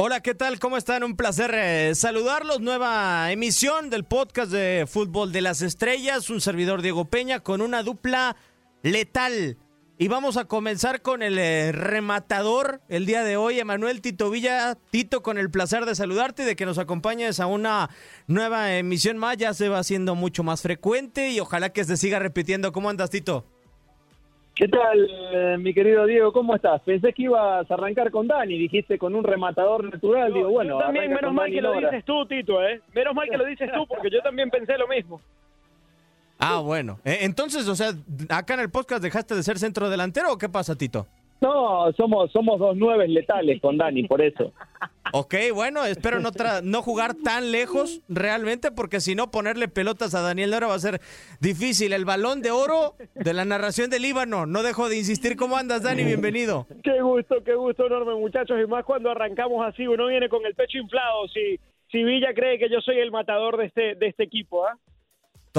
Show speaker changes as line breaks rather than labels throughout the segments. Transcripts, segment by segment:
Hola, ¿qué tal? ¿Cómo están? Un placer eh, saludarlos. Nueva emisión del podcast de Fútbol de las Estrellas. Un servidor Diego Peña con una dupla letal. Y vamos a comenzar con el eh, rematador el día de hoy, Emanuel Tito Villa. Tito, con el placer de saludarte y de que nos acompañes a una nueva emisión más. Ya se va haciendo mucho más frecuente y ojalá que se siga repitiendo. ¿Cómo andas, Tito?
¿Qué tal, eh, mi querido Diego? ¿Cómo estás? Pensé que ibas a arrancar con Dani, dijiste con un rematador natural. Digo, bueno,
Yo también, menos mal
Dani
que lo
Nora.
dices tú, Tito, ¿eh? Menos mal que lo dices tú, porque yo también pensé lo mismo.
Ah, bueno. Eh, entonces, o sea, acá en el podcast dejaste de ser centro delantero o qué pasa, Tito?
No, somos, somos dos nueves letales con Dani, por eso.
Ok, bueno, espero no, tra- no jugar tan lejos realmente, porque si no, ponerle pelotas a Daniel Nora va a ser difícil. El balón de oro de la narración del Líbano. No dejo de insistir. ¿Cómo andas, Dani? Bienvenido.
Qué gusto, qué gusto enorme, muchachos. Y más cuando arrancamos así, uno viene con el pecho inflado. Si, si Villa cree que yo soy el matador de este, de este equipo, ¿ah?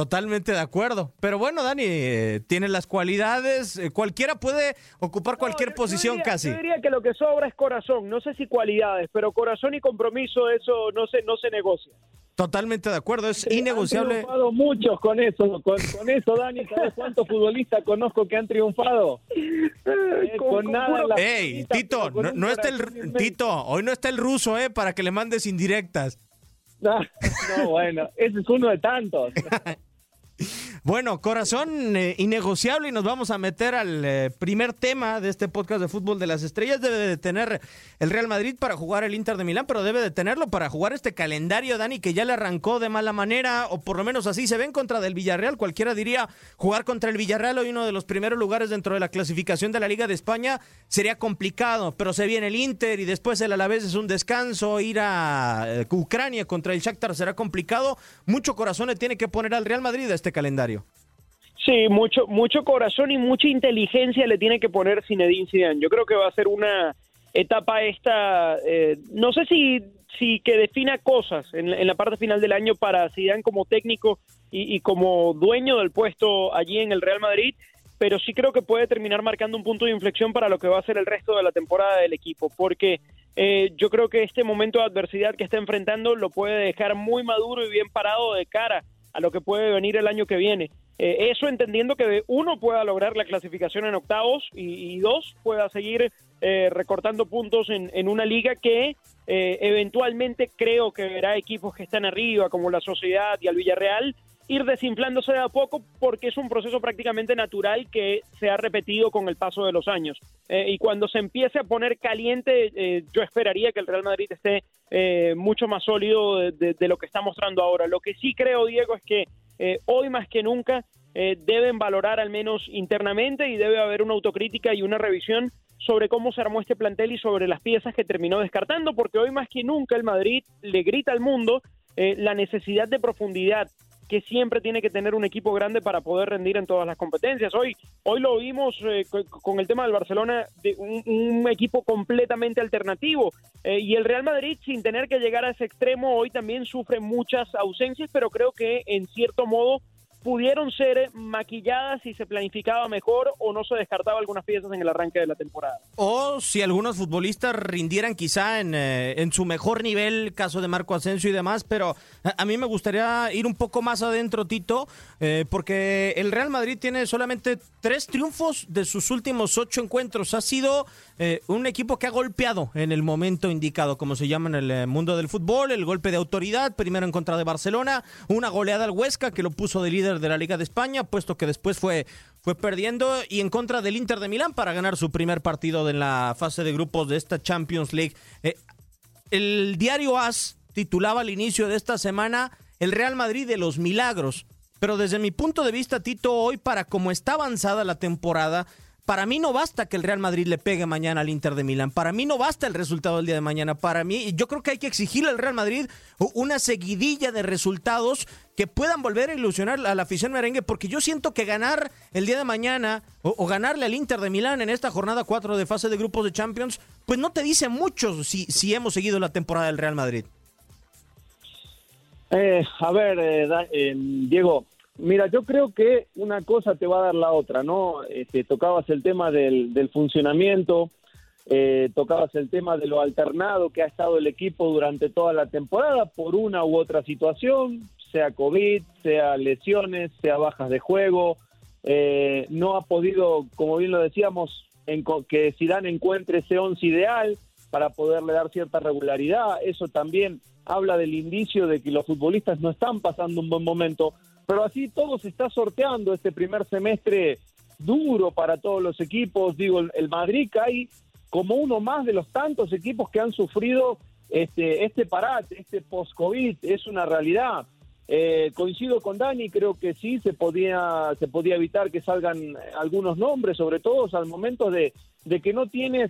Totalmente de acuerdo. Pero bueno, Dani, eh, tiene las cualidades. eh, cualquiera puede ocupar cualquier
No, yo- yo
posición
diría-
casi.
Yo diría que lo que sobra es corazón. No sé si cualidades, pero corazón y compromiso, eso no se, no se negocia.
Totalmente de acuerdo. Es
Han
innegociable.
triunfado muchos con eso, con, con eso, Dani. ¿Sabes cuántos futbolistas conozco que han triunfado? Eh,
con-
con nada
puro-
en la
Ey, Tito, no, no está el. Tito, hoy no está el ruso, eh, para que le mandes indirectas.
No, no, bueno, ese es uno de tantos.
Bueno, corazón eh, innegociable y nos vamos a meter al eh, primer tema de este podcast de fútbol de las estrellas. Debe de tener el Real Madrid para jugar el Inter de Milán, pero debe de tenerlo para jugar este calendario, Dani, que ya le arrancó de mala manera, o por lo menos así se ve en contra del Villarreal. Cualquiera diría jugar contra el Villarreal hoy uno de los primeros lugares dentro de la clasificación de la Liga de España sería complicado, pero se viene el Inter y después el Alavés es un descanso, ir a eh, Ucrania contra el Shakhtar será complicado. Mucho corazón le tiene que poner al Real Madrid a este calendario.
Sí, mucho, mucho corazón y mucha inteligencia le tiene que poner Zinedine Zidane. Yo creo que va a ser una etapa esta, eh, no sé si, si que defina cosas en, la- parte final del año para Zidane como técnico y, y como dueño del puesto allí en el Real Madrid, pero sí creo que puede terminar marcando un punto de inflexión para lo que va a ser el resto de la temporada del equipo, porque eh, yo creo que este momento de adversidad que está enfrentando lo puede dejar muy maduro y bien parado de cara a lo que puede venir el año que viene. Eh, eso entendiendo que uno pueda lograr la clasificación en octavos y, dos pueda seguir eh, recortando puntos en, en una liga que eh, eventualmente creo que verá equipos que están arriba como la Sociedad y al Villarreal ir desinflándose de a poco porque es un proceso prácticamente natural que se ha repetido con el paso de los años. Eh, y cuando se empiece a poner caliente, eh, yo esperaría que el Real Madrid esté eh, mucho más sólido de, de- lo que está mostrando ahora. Lo que sí creo, Diego, es que eh, hoy más que nunca eh, deben valorar al menos internamente y debe haber una autocrítica y una revisión sobre cómo se armó este plantel y sobre las piezas que terminó descartando, porque hoy más que nunca el Madrid le grita al mundo eh, la necesidad de profundidad que siempre tiene que tener un equipo grande para poder rendir en todas las competencias. Hoy, hoy lo vimos eh, co- con el tema del Barcelona, de un, un equipo completamente alternativo. Eh, y el Real Madrid, sin tener que llegar a ese extremo, hoy también sufre muchas ausencias, pero creo que en cierto modo pudieron ser maquilladas si se planificaba mejor o no se descartaba algunas piezas en el arranque de la temporada.
O si algunos futbolistas rindieran quizá en, eh, en su mejor nivel, caso de Marco Asensio y demás, pero a, a mí me gustaría ir un poco más adentro, Tito, eh, porque el Real Madrid tiene solamente tres triunfos de sus últimos ocho encuentros. Ha sido eh, un equipo que ha golpeado en el momento indicado, como se llama en el eh, mundo del fútbol, el golpe de autoridad, primero en contra de Barcelona, una goleada al Huesca que lo puso de líder de la Liga de España, puesto que después fue, fue perdiendo, y en contra del Inter de Milán para ganar su primer partido en la fase de grupos de esta Champions League. Eh, el diario AS titulaba al inicio de esta semana el Real Madrid de los milagros. Pero desde mi punto de vista, Tito, hoy para como está avanzada la temporada, para mí no basta que el Real Madrid le pegue mañana al Inter de Milán. Para mí no basta el resultado del día de mañana. Para mí, yo creo que hay que exigirle al Real Madrid una seguidilla de resultados que puedan volver a ilusionar a la afición merengue, porque yo siento que ganar el día de mañana o, ganarle al Inter de Milán en esta jornada 4 de fase de grupos de Champions, pues no te dice mucho si, si hemos seguido la temporada del Real Madrid.
Eh, a ver, eh, eh, Diego, mira, yo creo que una cosa te va a dar la otra, ¿no? Este, tocabas el tema del, del funcionamiento, tocabas el tema de lo alternado que ha estado el equipo durante toda la temporada por una u otra situación, sea COVID, sea lesiones, sea bajas de juego. no ha podido, como bien lo decíamos, en, que Zidane encuentre ese once ideal para poderle dar cierta regularidad. Eso también habla del indicio de que los futbolistas no están pasando un buen momento, pero así todo se está sorteando este primer semestre duro para todos los equipos. Digo, el Madrid cae como uno más de los tantos equipos que han sufrido este, este parate, este post-COVID, es una realidad. Eh, coincido con Dani, creo que sí se podía, se podía evitar que salgan algunos nombres, sobre todo al momento de, de que no tienes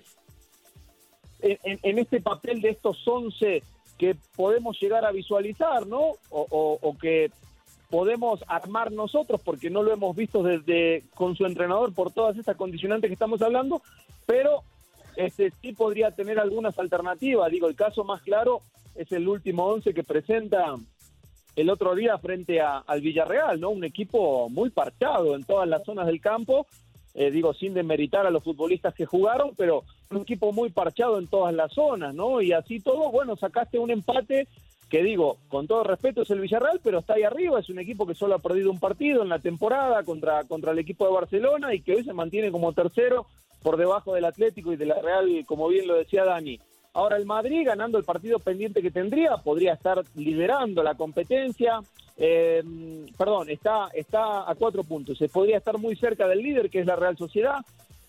en, este papel de estos 11 que podemos llegar a visualizar, ¿no? O, que podemos armar nosotros, porque no lo hemos visto desde con su entrenador por todas estas condicionantes que estamos hablando, pero este sí podría tener algunas alternativas. Digo, el caso más claro es el último once que presenta el otro día frente al Villarreal, ¿no? Un equipo muy parchado en todas las zonas del campo, eh, digo, sin demeritar a los futbolistas que jugaron, pero un equipo muy parchado en todas las zonas, ¿no? Y así todo, bueno, sacaste un empate que digo, con todo respeto es el Villarreal, pero está ahí arriba, es un equipo que solo ha perdido un partido en la temporada contra, contra el equipo de Barcelona y que hoy se mantiene como tercero por debajo del Atlético y de la Real, como bien lo decía Dani. Ahora el Madrid, ganando el partido pendiente que tendría, podría estar liderando la competencia, eh, perdón, está, está a cuatro puntos. Se podría estar muy cerca del líder, que es la Real Sociedad,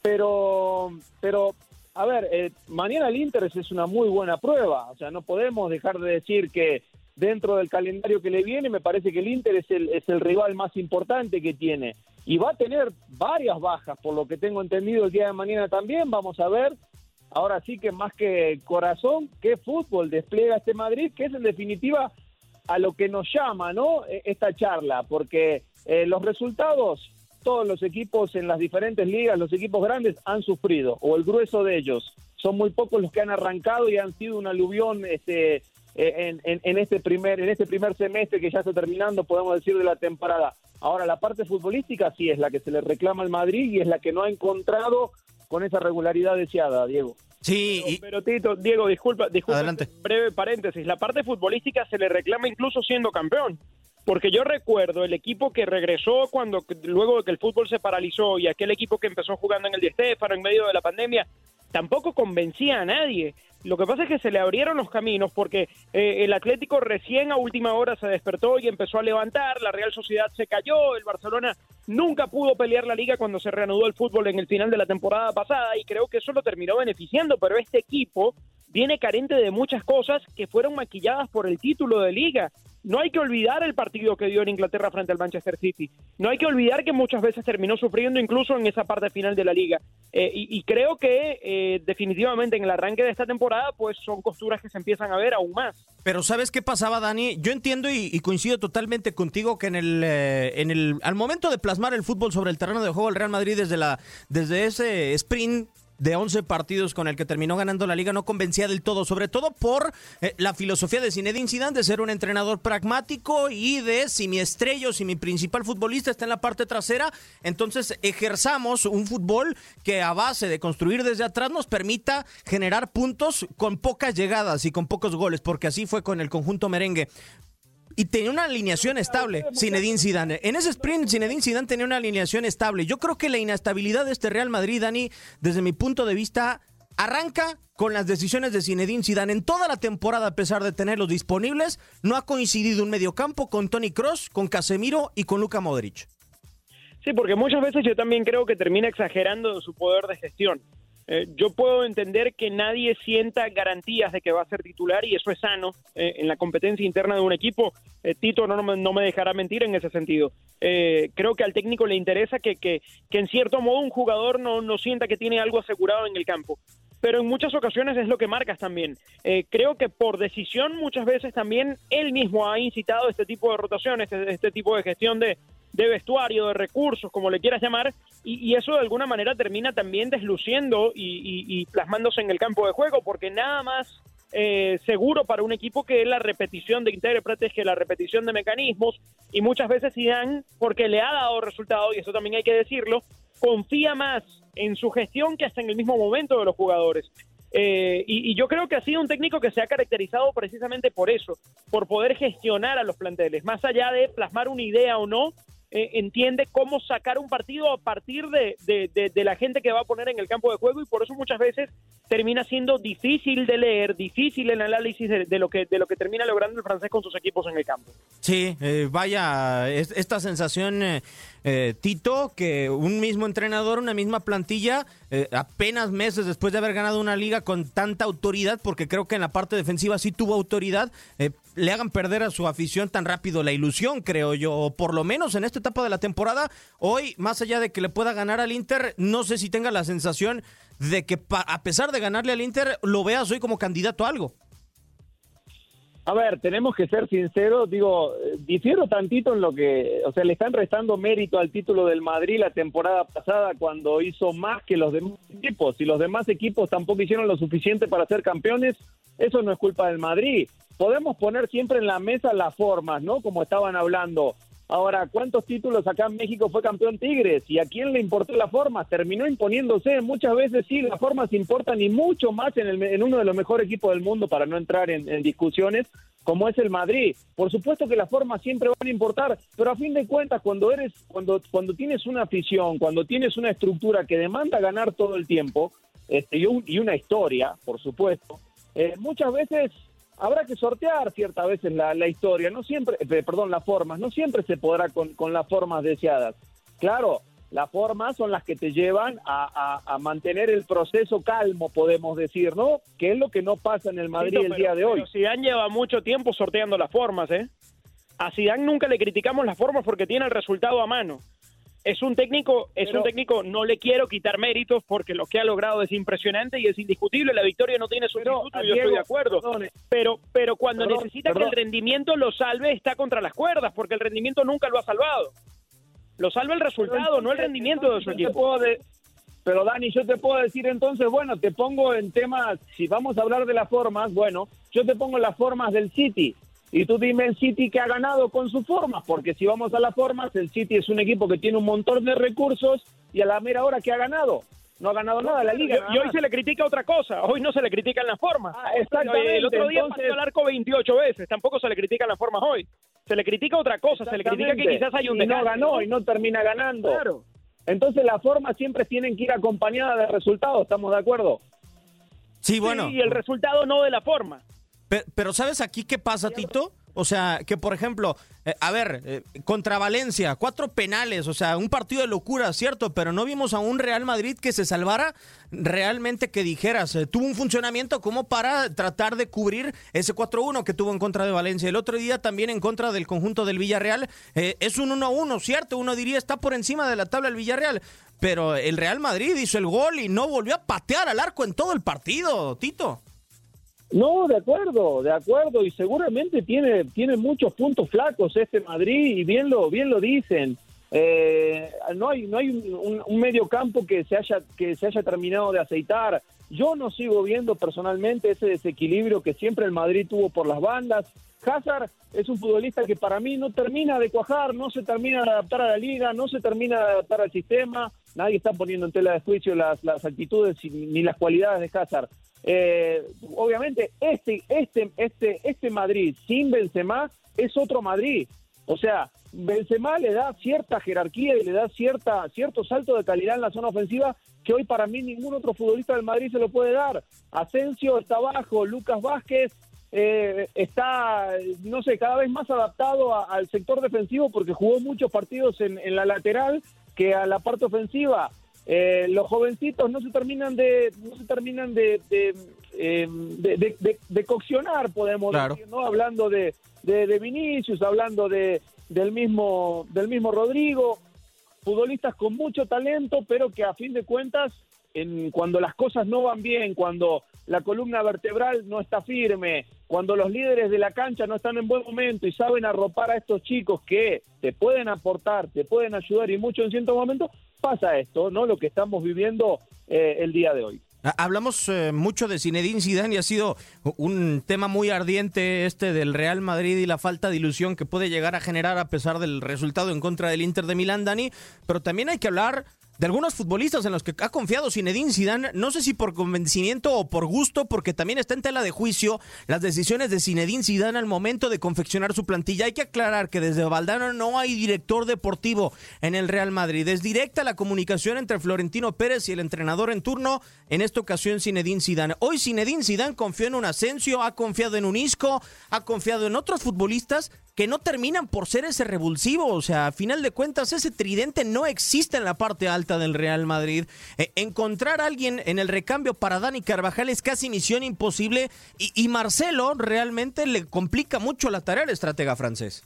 pero, pero a ver, eh, mañana el Inter es una muy buena prueba. O sea, no podemos dejar de decir que dentro del calendario que le viene, me parece que el Inter es el, es el rival más importante que tiene. Y va a tener varias bajas, por lo que tengo entendido el día de mañana también. Vamos a ver. Ahora sí que más que corazón, qué fútbol despliega este Madrid, que es en definitiva a lo que nos llama, ¿no? E, esta charla, porque eh, los resultados, todos los equipos en las diferentes ligas, los equipos grandes han sufrido, o el grueso de ellos. Son muy pocos los que han arrancado y han sido un aluvión este, e, en, este primer, en este primer semestre que ya está terminando, podemos decir, de la temporada. Ahora, la parte futbolística sí es la que se le reclama al Madrid y es la que no ha encontrado con esa regularidad deseada, Diego.
Sí,
pero, Tito, Diego, disculpa, disculpa, Adelante. breve paréntesis. La parte futbolística se le reclama incluso siendo campeón. Porque yo recuerdo el equipo que regresó cuando luego de que el fútbol se paralizó y aquel equipo que empezó jugando en el Di Stéfano en medio de la pandemia, tampoco convencía a nadie. Lo que pasa es que se le abrieron los caminos porque eh, el Atlético recién a última hora se despertó y empezó a levantar, la Real Sociedad se cayó, el Barcelona nunca pudo pelear la liga cuando se reanudó el fútbol en el final de la temporada pasada y creo que eso lo terminó beneficiando, pero este equipo viene carente de muchas cosas que fueron maquilladas por el título de liga. No hay que olvidar el partido que dio en Inglaterra frente al Manchester City. No hay que olvidar que muchas veces terminó sufriendo incluso en esa parte final de la liga. Eh, y, creo que eh, definitivamente en el arranque de esta temporada pues son costuras que se empiezan a ver aún más.
Pero ¿sabes qué pasaba, Dani? Yo entiendo y, coincido totalmente contigo que en el, eh, en el al momento de plasmar el fútbol sobre el terreno de juego el Real Madrid desde, la, desde ese sprint de 11 partidos con el que terminó ganando la liga no convencía del todo, sobre todo por eh, la filosofía de Zinedine Zidane de ser un entrenador pragmático y de si mi estrello, si mi principal futbolista está en la parte trasera, entonces ejerzamos un fútbol que a base de construir desde atrás nos permita generar puntos con pocas llegadas y con pocos goles, porque así fue con el conjunto merengue y tenía una alineación estable, Zinedine Zidane. En ese sprint, Zinedine Zidane tenía una alineación estable. Yo creo que la inestabilidad de este Real Madrid, Dani, desde mi punto de vista, arranca con las decisiones de Zinedine Zidane. En toda la temporada, a pesar de tenerlos disponibles, no ha coincidido un mediocampo con Tony Cross, con Casemiro y con Luka Modric.
Sí, porque muchas veces yo también creo que termina exagerando su poder de gestión. Eh, yo puedo entender que nadie sienta garantías de que va a ser titular y eso es sano eh, en la competencia interna de un equipo. Eh, Tito no, me- no me dejará mentir en ese sentido. Creo que al técnico le interesa que, que, que en cierto modo un jugador no, sienta que tiene algo asegurado en el campo. Pero en muchas ocasiones es lo que marcas también. Creo que por decisión muchas veces también él mismo ha incitado este tipo de rotaciones, este, este tipo de gestión de, de vestuario, de recursos, como le quieras llamar, y, y eso de alguna manera termina también desluciendo y, y- y plasmándose en el campo de juego, porque nada más eh, seguro para un equipo que la repetición de intérpretes, que la repetición de mecanismos, y muchas veces Zidane, porque le ha dado resultado, y eso también hay que decirlo, confía más en su gestión que hasta en el mismo momento de los jugadores. Eh, y, y yo creo que ha sido un técnico que se ha caracterizado precisamente por eso, por poder gestionar a los planteles, más allá de plasmar una idea o no, eh, entiende cómo sacar un partido a partir de, de- la gente que va a poner en el campo de juego y por eso muchas veces termina siendo difícil de leer, difícil el análisis de, lo que de lo que termina logrando el francés con sus equipos en el campo.
Sí, eh, vaya, es- esta sensación, eh, eh, Tito, que un mismo entrenador, una misma plantilla, eh, apenas meses después de haber ganado una liga con tanta autoridad, porque creo que en la parte defensiva sí tuvo autoridad, le hagan perder a su afición tan rápido la ilusión, creo yo, o por lo menos en esta etapa de la temporada, hoy, más allá de que le pueda ganar al Inter, no sé si tenga la sensación de que a pesar de ganarle al Inter, lo veas hoy como candidato a algo.
A ver, tenemos que ser sinceros, digo, difiero tantito en lo que, o sea, le están restando mérito al título del Madrid la temporada pasada cuando hizo más que los demás equipos. Si los demás equipos tampoco hicieron lo suficiente para ser campeones, eso no es culpa del Madrid. Podemos poner siempre en la mesa las formas, ¿no? Como estaban hablando. Ahora, ¿cuántos títulos acá en México fue campeón Tigres? ¿Y a quién le importó la forma? Terminó imponiéndose. Muchas veces sí, las formas importan y mucho más en, el- en uno de los mejores equipos del mundo para no entrar en, en discusiones como es el Madrid. Por supuesto que las formas siempre van a importar, pero a fin de cuentas cuando eres cuando cuando tienes una afición, cuando tienes una estructura que demanda ganar todo el tiempo, este, y, un- y una historia, por supuesto, eh, muchas veces habrá que sortear ciertas veces la, la historia, no siempre, eh, perdón, las formas, no siempre se podrá con, con las formas deseadas. Claro, las formas son las que te llevan a, a- a mantener el proceso calmo, podemos decir, ¿no? Que es lo que no pasa en el Madrid el
pero-
día de hoy.
pero Zidane lleva mucho tiempo sorteando las formas, ¿eh? A Zidane nunca le criticamos las formas porque tiene el resultado a mano. Es un técnico, es
Pero-
un técnico, no le quiero quitar méritos porque lo que ha logrado es impresionante y es indiscutible. La victoria no tiene sustituto,
Pero,
y yo estoy de acuerdo.
perdone.
Pero, pero cuando
Perdón,
necesita
perdón.
que el rendimiento lo salve, está contra las cuerdas, porque el rendimiento nunca lo ha salvado. Lo salva el resultado, no el rendimiento de su
Entonces, yo te
equipo.
puedo de- Pero Dani, yo te puedo decir entonces, bueno, te pongo en temas, si vamos a hablar de las formas, bueno, yo te pongo las formas del City. Y tú dime el City que ha ganado con sus formas, porque si vamos a las formas, el City es un equipo que tiene un montón de recursos y a la mera hora que ha ganado. No ha ganado nada la liga.
Y- hoy se le critica otra cosa, hoy no se le critican las formas.
Ah, exactamente,
El otro día
entonces-
pasó al arco 28 veces, tampoco se le critican las formas hoy. Se le critica otra cosa, se le critica que quizás hay un
y no ganó y no termina ganando.
Claro.
Entonces las formas siempre tienen que ir acompañadas de resultados, ¿estamos de acuerdo?
Sí, bueno.
Sí, y el resultado no de la forma.
Pe- Pero ¿sabes aquí qué pasa, Tito? O sea, que por ejemplo, eh, a ver, eh, contra Valencia, cuatro penales, o sea, un partido de locura, cierto, pero no vimos a un Real Madrid que se salvara realmente que dijeras, eh, tuvo un funcionamiento como para tratar de cubrir ese 4-1 que tuvo en contra de Valencia. El otro día también en contra del conjunto del Villarreal, es un 1-1, cierto, uno diría está por encima de la tabla el Villarreal, pero el Real Madrid hizo el gol y no volvió a patear al arco en todo el partido, Tito.
No, de acuerdo, de acuerdo, y seguramente tiene, tiene muchos puntos flacos este Madrid, y bien lo, bien lo dicen. Eh, no hay, no hay un, medio campo que se haya, que se haya terminado de aceitar. Yo no sigo viendo personalmente ese desequilibrio que siempre el Madrid tuvo por las bandas. Hazard es un futbolista que para mí no termina de cuajar, no se termina de adaptar a la liga, no se termina de adaptar al sistema. Nadie está poniendo en tela de juicio las, las actitudes ni las cualidades de Hazard. Eh, obviamente este este este este Madrid sin Benzema es otro Madrid. O sea, Benzema le da cierta jerarquía y le da cierta cierto salto de calidad en la zona ofensiva que hoy para mí ningún otro futbolista del Madrid se lo puede dar. Asensio está abajo, Lucas Vázquez eh, está, no sé, cada vez más adaptado al sector defensivo porque jugó muchos partidos en la lateral que a la parte ofensiva. eh, los jovencitos no se terminan de no se terminan de de, eh, de, de- de- de coccionar podemos
Claro.
decir no hablando de, de, de Vinicius hablando de del mismo del mismo Rodrigo futbolistas con mucho talento pero que a fin de cuentas en, cuando las cosas no van bien cuando la columna vertebral no está firme cuando los líderes de la cancha no están en buen momento y saben arropar a estos chicos que te pueden aportar, te pueden ayudar y mucho en ciertos momentos, pasa esto, ¿no? Lo que estamos viviendo eh, el día de hoy.
Ha- Hablamos eh, mucho de Zinedine Zidane y ha sido un tema muy ardiente este del Real Madrid y la falta de ilusión que puede llegar a generar a pesar del resultado en contra del Inter de Milán, Dani. Pero también hay que hablar de algunos futbolistas en los que ha confiado Zinedine Zidane, no sé si por convencimiento o por gusto, porque también está en tela de juicio las decisiones de Zinedine Zidane al momento de confeccionar su plantilla. Hay que aclarar que desde Valdano no hay director deportivo en el Real Madrid. Es directa la comunicación entre Florentino Pérez y el entrenador en turno, en esta ocasión Zinedine Zidane. Hoy Zinedine Zidane confió en un Asensio, ha confiado en un Isco, ha confiado en otros futbolistas que no terminan por ser ese revulsivo. O sea, a final de cuentas, ese tridente no existe en la parte alta del Real Madrid. Eh, encontrar a alguien en el recambio para Dani Carvajal es casi misión imposible. Y, Marcelo realmente le complica mucho la tarea al estratega francés.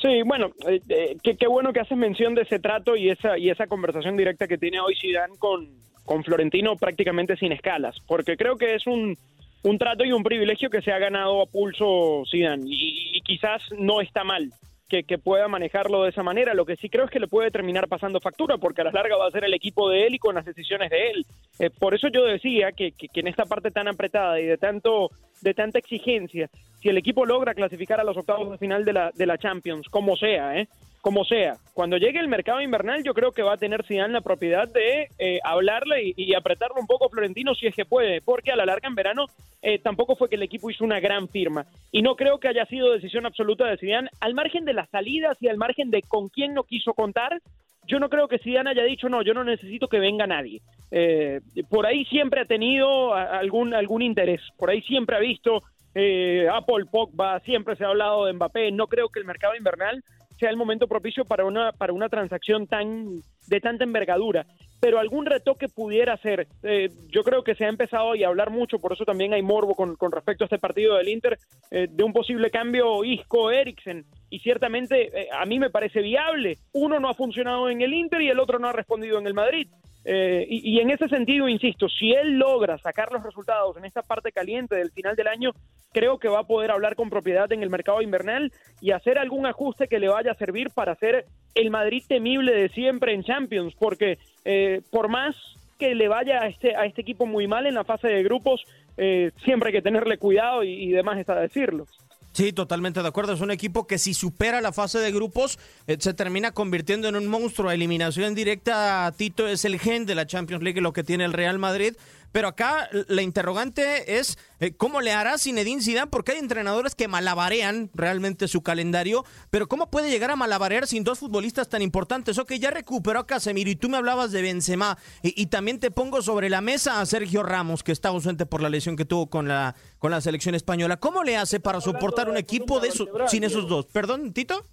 Sí, bueno, eh, eh, qué, qué bueno que haces mención de ese trato y esa y esa conversación directa que tiene hoy Zidane con, con Florentino prácticamente sin escalas, porque creo que es un, un trato y un privilegio que se ha ganado a pulso Zidane y, y quizás no está mal que, que pueda manejarlo de esa manera. Lo que sí creo es que le puede terminar pasando factura, porque a la larga va a ser el equipo de él y con las decisiones de él. Eh, por eso yo decía que, que- que en esta parte tan apretada y de tanto de tanta exigencia, si el equipo logra clasificar a los octavos de final de la, de la Champions, como sea, ¿eh? Como sea, cuando llegue el mercado invernal, yo creo que va a tener Zidane la propiedad de eh, hablarle y, y apretarlo un poco a Florentino si es que puede, porque a la larga en verano eh, tampoco fue que el equipo hizo una gran firma. Y no creo que haya sido decisión absoluta de Zidane, al margen de las salidas y al margen de con quién no quiso contar, yo no creo que Zidane haya dicho no, yo no necesito que venga nadie. Eh, por ahí siempre ha tenido algún algún interés, por ahí siempre ha visto eh, Apple Pogba, siempre se ha hablado de Mbappé. No creo que el mercado invernal sea el momento propicio para una para una transacción tan de tanta envergadura. Pero algún retoque pudiera ser. Eh, yo creo que se ha empezado a hablar mucho, por eso también hay morbo con, con respecto a este partido del Inter, eh, de un posible cambio Isco-Eriksen. Y ciertamente eh, a mí me parece viable. Uno no ha funcionado en el Inter y el otro no ha respondido en el Madrid. Eh, y, en ese sentido, insisto, si él logra sacar los resultados en esta parte caliente del final del año, creo que va a poder hablar con propiedad en el mercado invernal y hacer algún ajuste que le vaya a servir para hacer el Madrid temible de siempre en Champions, porque eh, por más que le vaya a este, a este equipo muy mal en la fase de grupos, eh, siempre hay que tenerle cuidado y, y demás está decirlo.
Sí, totalmente de acuerdo. Es un equipo que si supera la fase de grupos eh, se termina convirtiendo en un monstruo. Eliminación directa, Tito, es el gen de la Champions League, lo que tiene el Real Madrid. Pero acá la interrogante es eh, cómo le hará Zinedine Zidane, porque hay entrenadores que malabarean realmente su calendario, pero cómo puede llegar a malabarear sin dos futbolistas tan importantes. Ok, ya recuperó a Casemiro y tú me hablabas de Benzema y, y también te pongo sobre la mesa a Sergio Ramos, que está ausente por la lesión que tuvo con la con la selección española. ¿Cómo le hace para soportar un equipo de esos sin esos dos? Perdón, Tito.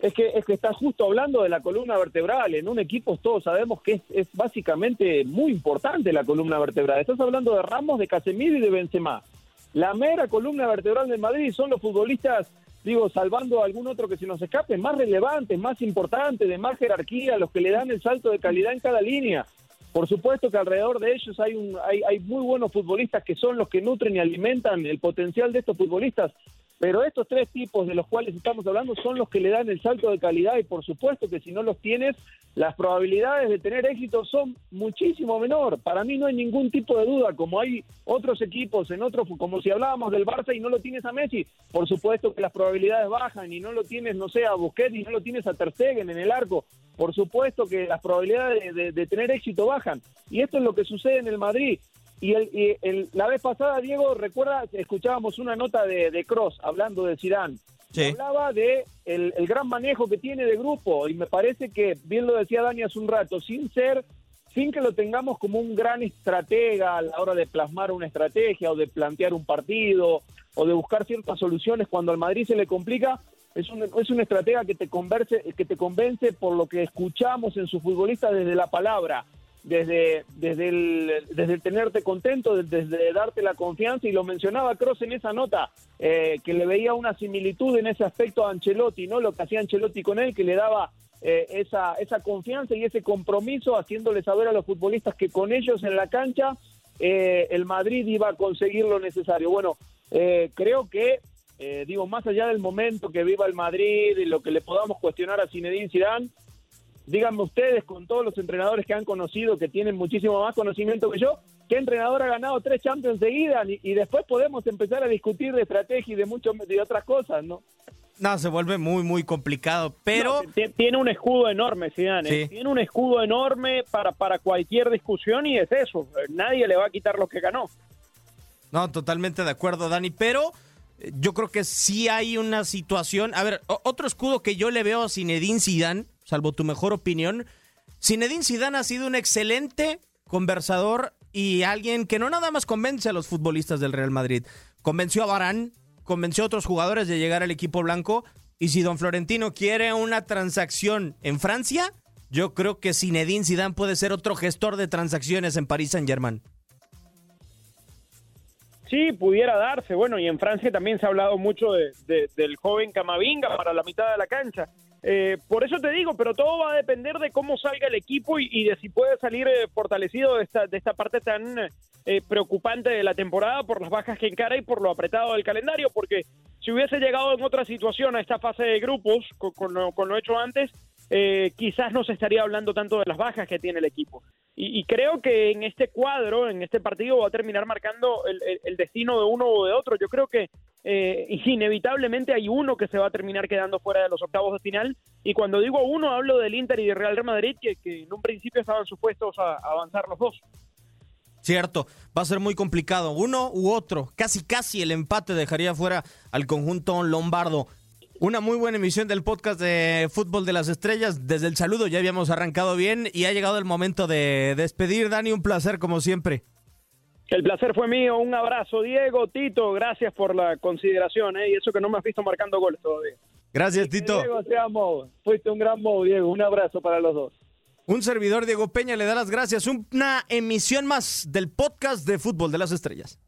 Es que, es que estás justo hablando de la columna vertebral. En un equipo todos sabemos que es, es básicamente muy importante la columna vertebral. Estás hablando de Ramos, de Casemiro y de Benzema. La mera columna vertebral del Madrid son los futbolistas, digo, salvando a algún otro que se nos escape, más relevantes, más importantes, de más jerarquía, los que le dan el salto de calidad en cada línea. Por supuesto que alrededor de ellos hay, un, hay, hay muy buenos futbolistas que son los que nutren y alimentan el potencial de estos futbolistas, pero estos tres tipos de los cuales estamos hablando son los que le dan el salto de calidad y por supuesto que si no los tienes, las probabilidades de tener éxito son muchísimo menor. Para mí no hay ningún tipo de duda, como hay otros equipos en otros, como si hablábamos del Barça y no lo tienes a Messi, por supuesto que las probabilidades bajan y no lo tienes, no sé, a Busquets y no lo tienes a Ter Stegen en el arco. Por supuesto que las probabilidades de, tener éxito bajan. Y esto es lo que sucede en el Madrid. Y, el, y el- la vez pasada, Diego, recuerda, escuchábamos una nota de, de Cross hablando de Zidane.
Sí.
Hablaba de el, el gran manejo que tiene de grupo y me parece que, bien lo decía Dani hace un rato, sin ser, sin que lo tengamos como un gran estratega a la hora de plasmar una estrategia o de plantear un partido o de buscar ciertas soluciones cuando al Madrid se le complica, es un, es un estratega que te, converse, que te convence por lo que escuchamos en su futbolista desde la palabra, desde, desde, el, desde tenerte contento, desde darte la confianza, y lo mencionaba Cross en esa nota, eh, que le veía una similitud en ese aspecto a Ancelotti, ¿no? Lo que hacía Ancelotti con él, que le daba eh, esa, esa confianza y ese compromiso, haciéndole saber a los futbolistas que con ellos en la cancha eh, el Madrid iba a conseguir lo necesario. Bueno, creo que eh, digo, más allá del momento que viva el Madrid y lo que le podamos cuestionar a Zinedine Zidane, díganme ustedes, con todos los entrenadores que han conocido, que tienen muchísimo más conocimiento que yo, ¿qué entrenador ha ganado tres Champions seguidas? Y, y después podemos empezar a discutir de estrategia y de, mucho, de otras cosas, ¿no?
No, se vuelve muy, muy complicado, pero...
tiene un escudo enorme, Zidane. ¿eh? Tiene un escudo enorme para, para cualquier discusión y es eso. Nadie le va a quitar lo que ganó.
No, totalmente de acuerdo, Dani, pero yo creo que sí hay una situación. A ver, otro escudo que yo le veo a Zinedine Zidane, salvo tu mejor opinión. Zinedine Zidane ha sido un excelente conversador y alguien que no nada más convence a los futbolistas del Real Madrid. Convenció a Barán, convenció a otros jugadores de llegar al equipo blanco. Y si Don Florentino quiere una transacción en Francia, yo creo que Zinedine Zidane puede ser otro gestor de transacciones en París Saint-Germain.
Sí, pudiera darse. Bueno, y en Francia también se ha hablado mucho de, del joven Camavinga para la mitad de la cancha. Eh, por eso te digo, pero todo va a depender de cómo salga el equipo y, de si puede salir eh, fortalecido de esta, de esta parte tan eh, preocupante de la temporada por las bajas que encara y por lo apretado del calendario. Porque si hubiese llegado en otra situación a esta fase de grupos, con, con lo hecho antes, eh, quizás no se estaría hablando tanto de las bajas que tiene el equipo. Y, creo que en este cuadro, en este partido, va a terminar marcando el, destino de uno o de otro. Yo creo que eh, inevitablemente hay uno que se va a terminar quedando fuera de los octavos de final. Y cuando digo uno, hablo del Inter y del Real Madrid, que, en un principio estaban supuestos a, a avanzar los dos.
Cierto, va a ser muy complicado. Uno u otro, casi casi el empate dejaría fuera al conjunto lombardo. Una muy buena emisión del podcast de Fútbol de las Estrellas. Desde el saludo ya habíamos arrancado bien y ha llegado el momento de despedir. Dani, un placer como siempre.
El placer fue mío. Un abrazo, Diego, Tito. Gracias por la consideración ¿eh? y eso que no me has visto marcando goles todavía.
Gracias, Tito.
Diego, te Fuiste un gran modo, Diego. Un abrazo para los dos.
Un servidor, Diego Peña, le da las gracias. Una emisión más del podcast de Fútbol de las Estrellas.